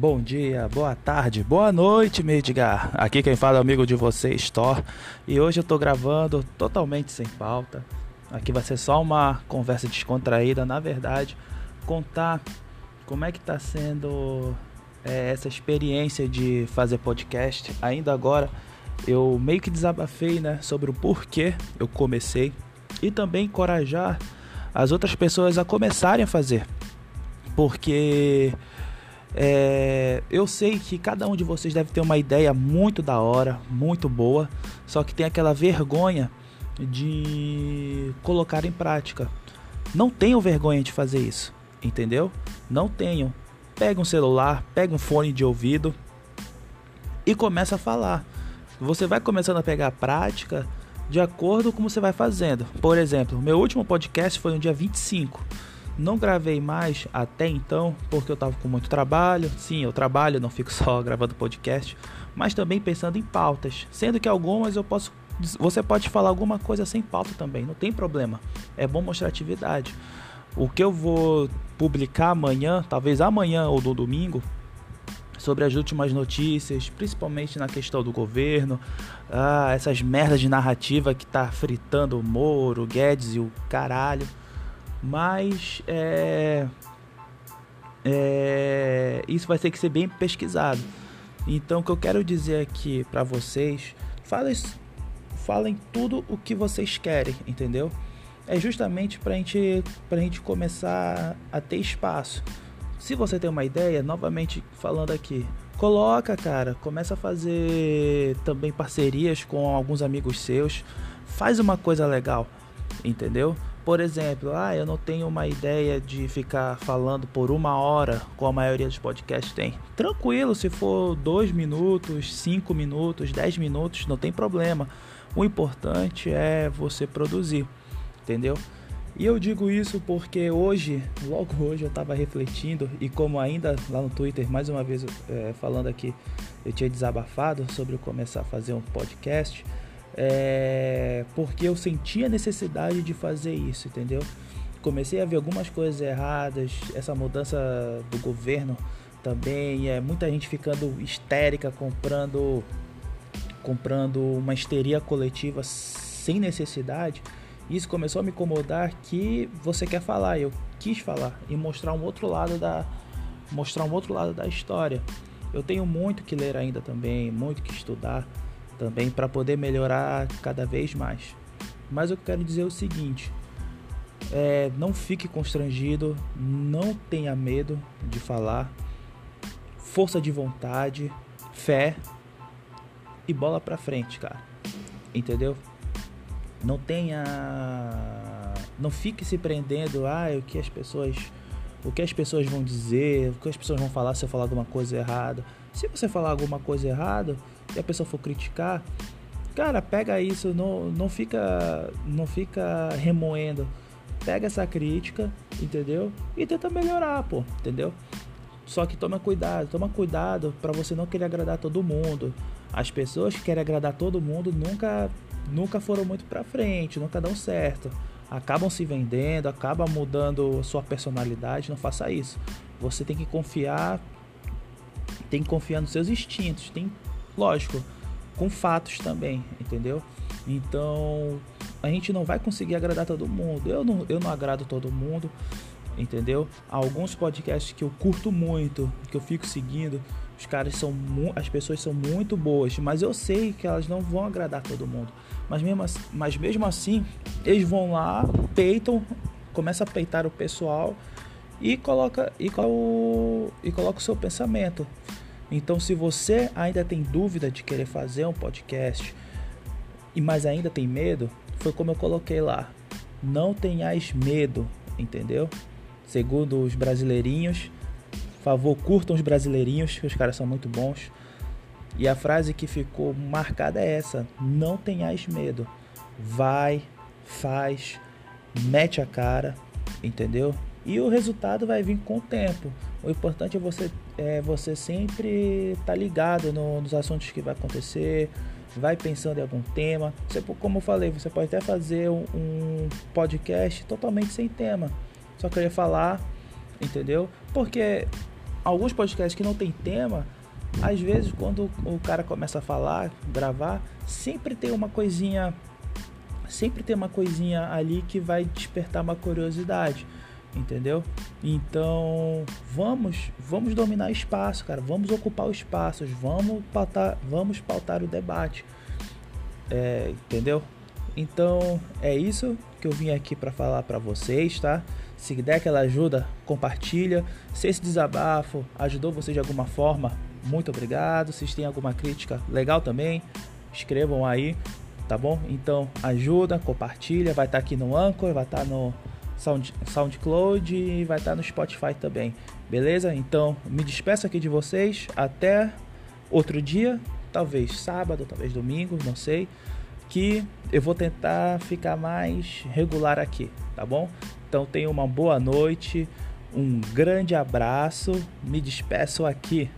Bom dia, boa tarde, boa noite, Medgar. Aqui quem fala é amigo de vocês, Thor. E hoje eu tô gravando totalmente sem pauta. Aqui vai ser só uma conversa descontraída, na verdade, contar como é que tá sendo é, essa experiência de fazer podcast. Ainda agora eu meio que desabafei, né, sobre o porquê eu comecei e também encorajar as outras pessoas a começarem a fazer. Porque é, eu sei que cada um de vocês deve ter uma ideia muito da hora, muito boa, só que tem aquela vergonha de colocar em prática. Não tenham vergonha de fazer isso, entendeu? Não tenham. Pega um celular, pega um fone de ouvido e começa a falar. Você vai começando a pegar a prática de acordo com como você vai fazendo. Por exemplo, meu último podcast foi no dia 25 não gravei mais até então porque eu estava com muito trabalho. Sim, eu trabalho, não fico só gravando podcast, mas também pensando em pautas, sendo que algumas eu posso você pode falar alguma coisa sem pauta também, não tem problema. É bom mostrar atividade. O que eu vou publicar amanhã, talvez amanhã ou no domingo, sobre as últimas notícias, principalmente na questão do governo, ah, essas merdas de narrativa que tá fritando o Moro, o Guedes e o caralho mas é, é, isso vai ter que ser bem pesquisado. Então, o que eu quero dizer aqui para vocês, falem, falem tudo o que vocês querem, entendeu? É justamente para gente, a gente começar a ter espaço. Se você tem uma ideia, novamente falando aqui, coloca, cara, começa a fazer também parcerias com alguns amigos seus, faz uma coisa legal, entendeu? Por exemplo, ah, eu não tenho uma ideia de ficar falando por uma hora, como a maioria dos podcasts tem. Tranquilo, se for dois minutos, cinco minutos, dez minutos, não tem problema. O importante é você produzir, entendeu? E eu digo isso porque hoje, logo hoje, eu estava refletindo e como ainda lá no Twitter, mais uma vez é, falando aqui, eu tinha desabafado sobre começar a fazer um podcast é, porque eu sentia a necessidade de fazer isso, entendeu? Comecei a ver algumas coisas erradas, essa mudança do governo também, é muita gente ficando histérica comprando comprando uma histeria coletiva sem necessidade. Isso começou a me incomodar que você quer falar, eu quis falar e mostrar um outro lado da mostrar um outro lado da história. Eu tenho muito que ler ainda também, muito que estudar também para poder melhorar cada vez mais. Mas eu quero dizer o seguinte: é, não fique constrangido, não tenha medo de falar, força de vontade, fé e bola para frente, cara. Entendeu? Não tenha, não fique se prendendo, ah, o que as pessoas, o que as pessoas vão dizer, o que as pessoas vão falar se eu falar alguma coisa errada. Se você falar alguma coisa errada, e a pessoa for criticar, cara, pega isso, não, não fica não fica remoendo. Pega essa crítica, entendeu? E tenta melhorar, pô, entendeu? Só que toma cuidado, toma cuidado para você não querer agradar todo mundo. As pessoas que querem agradar todo mundo nunca nunca foram muito para frente, nunca dão certo. Acabam se vendendo, acabam mudando sua personalidade, não faça isso. Você tem que confiar tem que confiar nos seus instintos, tem lógico, com fatos também, entendeu? Então, a gente não vai conseguir agradar todo mundo. Eu não, eu não agrado todo mundo, entendeu? Alguns podcasts que eu curto muito, que eu fico seguindo, os caras são as pessoas são muito boas, mas eu sei que elas não vão agradar todo mundo. Mas mesmo assim, mas mesmo assim eles vão lá, peitam, começa a peitar o pessoal e coloca e, e coloca o seu pensamento. Então, se você ainda tem dúvida de querer fazer um podcast, e mas ainda tem medo, foi como eu coloquei lá. Não tenhais medo, entendeu? Segundo os brasileirinhos, favor, curtam os brasileirinhos, que os caras são muito bons. E a frase que ficou marcada é essa: não tenhais medo. Vai, faz, mete a cara, entendeu? E o resultado vai vir com o tempo. O importante é você, é você sempre estar tá ligado no, nos assuntos que vai acontecer, vai pensando em algum tema. Você, como eu falei, você pode até fazer um, um podcast totalmente sem tema. Só querer falar, entendeu? Porque alguns podcasts que não tem tema, às vezes quando o cara começa a falar, gravar, sempre tem uma coisinha, sempre tem uma coisinha ali que vai despertar uma curiosidade, entendeu? Então, vamos, vamos dominar espaço, cara, vamos ocupar os espaços, vamos pautar, vamos pautar o debate. É, entendeu? Então, é isso que eu vim aqui para falar para vocês, tá? Se der aquela ajuda, compartilha. Se esse desabafo ajudou você de alguma forma, muito obrigado. Se têm alguma crítica, legal também. Escrevam aí, tá bom? Então ajuda, compartilha. Vai estar tá aqui no Anchor, vai estar tá no Sound, SoundCloud e vai estar tá no Spotify também. Beleza? Então me despeço aqui de vocês. Até outro dia, talvez sábado, talvez domingo, não sei. Que eu vou tentar ficar mais regular aqui, tá bom? Então tenha uma boa noite, um grande abraço, me despeço aqui